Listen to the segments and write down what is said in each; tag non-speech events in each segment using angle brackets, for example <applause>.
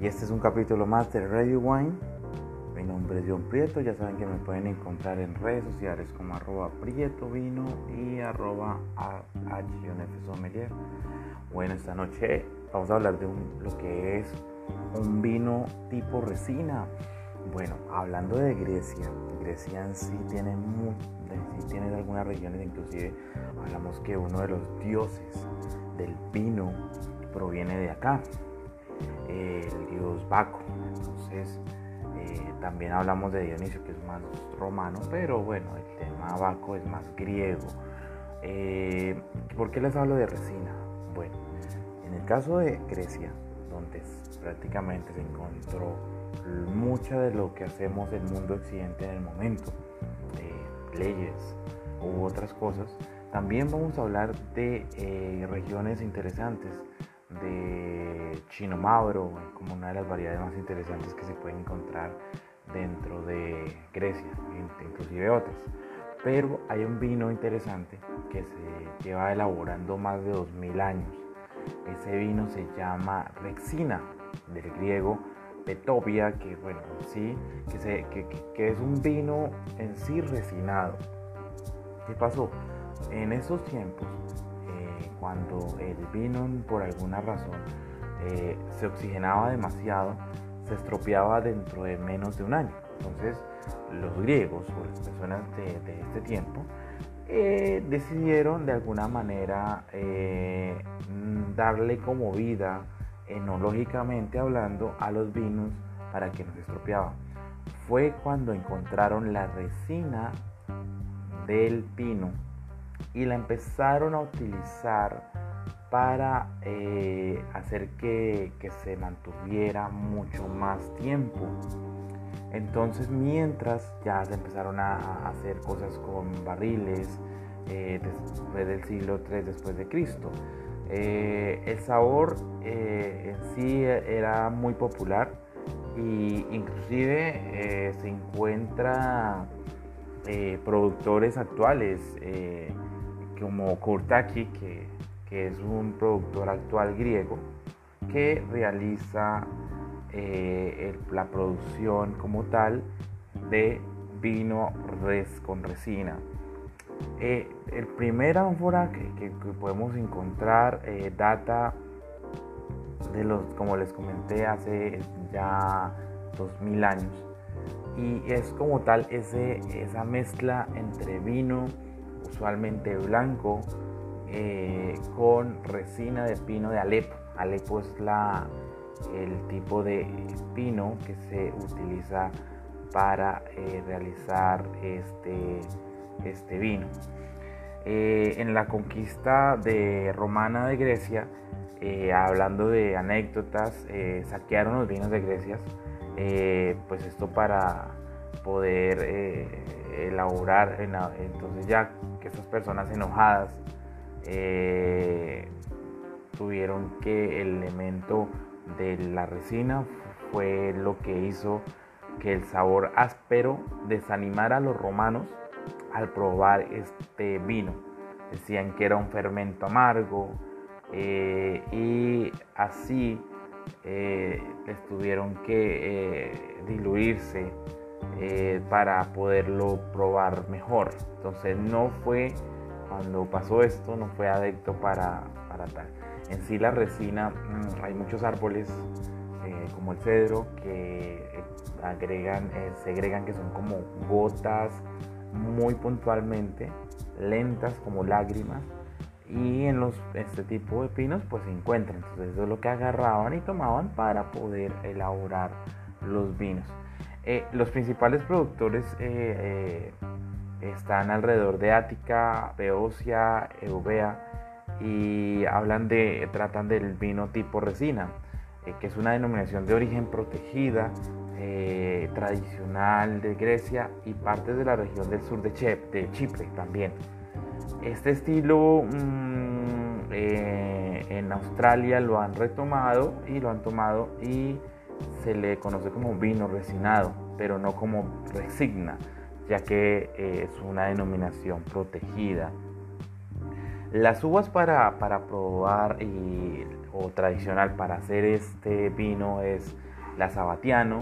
y este es un capítulo más de Radio Wine. Mi nombre es John Prieto, ya saben que me pueden encontrar en redes sociales como arroba Prieto Vino y arroba Sommelier. Bueno, esta noche vamos a hablar de lo que es un vino tipo resina. Bueno, hablando de Grecia, Grecia en sí tiene, sí tiene algunas regiones, inclusive hablamos que uno de los dioses del vino proviene de acá, el dios Baco. Entonces, eh, también hablamos de Dionisio, que es más romano, pero bueno, el tema Baco es más griego. Eh, ¿Por qué les hablo de resina? Bueno, en el caso de Grecia, donde prácticamente se encontró mucha de lo que hacemos el mundo occidente en el momento, leyes u otras cosas, también vamos a hablar de eh, regiones interesantes, de Chino Mauro, como una de las variedades más interesantes que se pueden encontrar dentro de Grecia, inclusive otras. Pero hay un vino interesante que se lleva elaborando más de 2000 años. Ese vino se llama Rexina, del griego Petopia, que bueno, sí, que, que es un vino en sí resinado. ¿Qué pasó? En esos tiempos, cuando el vino por alguna razón eh, se oxigenaba demasiado, se estropeaba dentro de menos de un año. Entonces, los griegos o las personas de, este tiempo eh, decidieron de alguna manera darle como vida, enológicamente hablando, a los vinos para que no se estropeaban. Fue cuando encontraron la resina del pino y la empezaron a utilizar para eh, hacer que, se mantuviera mucho más tiempo. Entonces mientras ya se empezaron a hacer cosas con barriles eh, después del siglo III después de Cristo. Eh, el sabor en sí era muy popular y inclusive se encuentra productores actuales como Kurtaki, que, que, es un productor actual griego, que realiza eh, la producción como tal de vino res con resina. Eh, el primer ánfora que, podemos encontrar eh, data de los, como les comenté, hace ya 2000 años. Y es como tal ese, esa mezcla entre vino, usualmente blanco, eh, con resina de pino de Alepo. Alepo es la, el tipo de pino que se utiliza para eh, realizar este, este vino. Eh, en la conquista de romana de Grecia, hablando de anécdotas, saquearon los vinos de Grecia, pues esto para poder elaborar, entonces ya que esas personas enojadas eh, tuvieron que el elemento de la resina fue lo que hizo que el sabor áspero desanimara a los romanos al probar este vino. Decían que era un fermento amargo eh, y así eh, les tuvieron que diluirse eh, para poderlo probar mejor. Entonces no fue, cuando pasó esto, no fue adecto para, para tal. En sí la resina, mm, hay muchos árboles eh, como el cedro que eh, agregan, se agregan que son como gotas muy puntualmente, lentas como lágrimas, y en los, este tipo de pinos pues se encuentran. Entonces eso es lo que agarraban y tomaban para poder elaborar los vinos. Eh, los principales productores eh, eh, están alrededor de Ática, Beocia, Eubea y hablan de, tratan del vino tipo resina, que es una denominación de origen protegida, tradicional de Grecia y parte de la región del sur de, Chipre también. Este estilo mm, en Australia lo han retomado y lo han tomado y se le conoce como vino resinado, pero no como resigna, ya que eh, es una denominación protegida. Las uvas para, probar y, o tradicional para hacer este vino es la Sabatiano,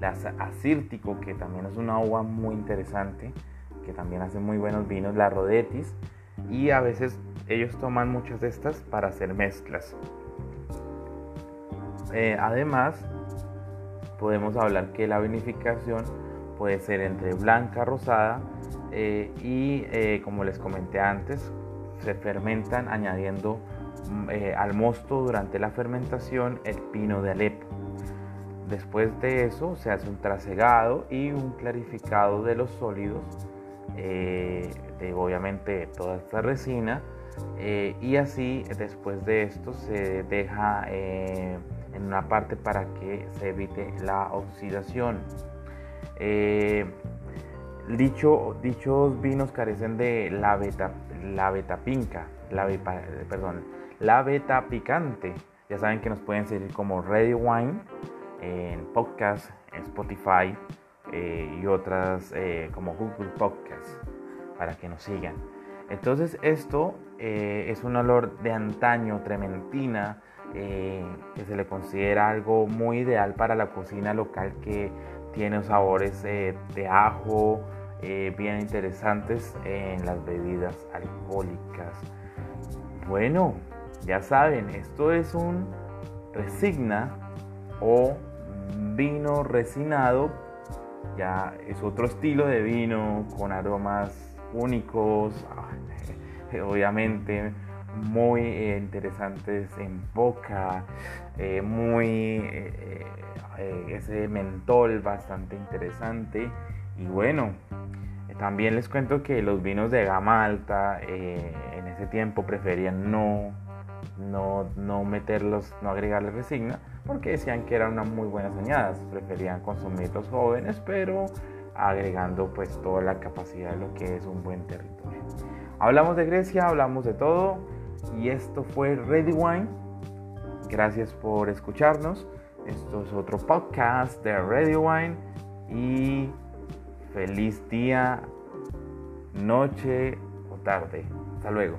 la Acírtico, que también es una uva muy interesante, que también hace muy buenos vinos, la Rodetis, y a veces ellos toman muchas de estas para hacer mezclas. Eh, además, podemos hablar que la vinificación puede ser entre blanca, rosada eh, y eh, como les comenté antes, se fermentan añadiendo mm, al mosto durante la fermentación el pino de Alepo. Después de eso se hace un trasegado y un clarificado de los sólidos, de obviamente toda esta resina, y así después de esto se deja en una parte para que se evite la oxidación. Eh, dicho, dichos vinos carecen de la beta, la beta pinca, la, perdón, la beta picante. Ya saben que nos pueden seguir como Ready Wine en podcast, en Spotify eh, y otras eh, como Google Podcast para que nos sigan. Entonces esto es un olor de antaño, trementina, eh, que se le considera algo muy ideal para la cocina local que tiene sabores eh, de ajo eh, bien interesantes en las bebidas alcohólicas. Bueno, ya saben, esto es un resigna o vino resinado. Ya es otro estilo de vino con aromas únicos, <laughs> obviamente muy eh, interesantes en boca, eh, muy eh, ese mentol bastante interesante. Y bueno, también les cuento que los vinos de gama alta en ese tiempo preferían no, no, no meterlos, no agregarles resigna porque decían que eran unas muy buenas añadas, preferían consumir los jóvenes pero agregando pues toda la capacidad de lo que es un buen territorio. Hablamos de Grecia, hablamos de todo y esto fue Ready Wine. Gracias por escucharnos. Esto es otro podcast de Ready Wine y feliz día, noche o tarde. Hasta luego.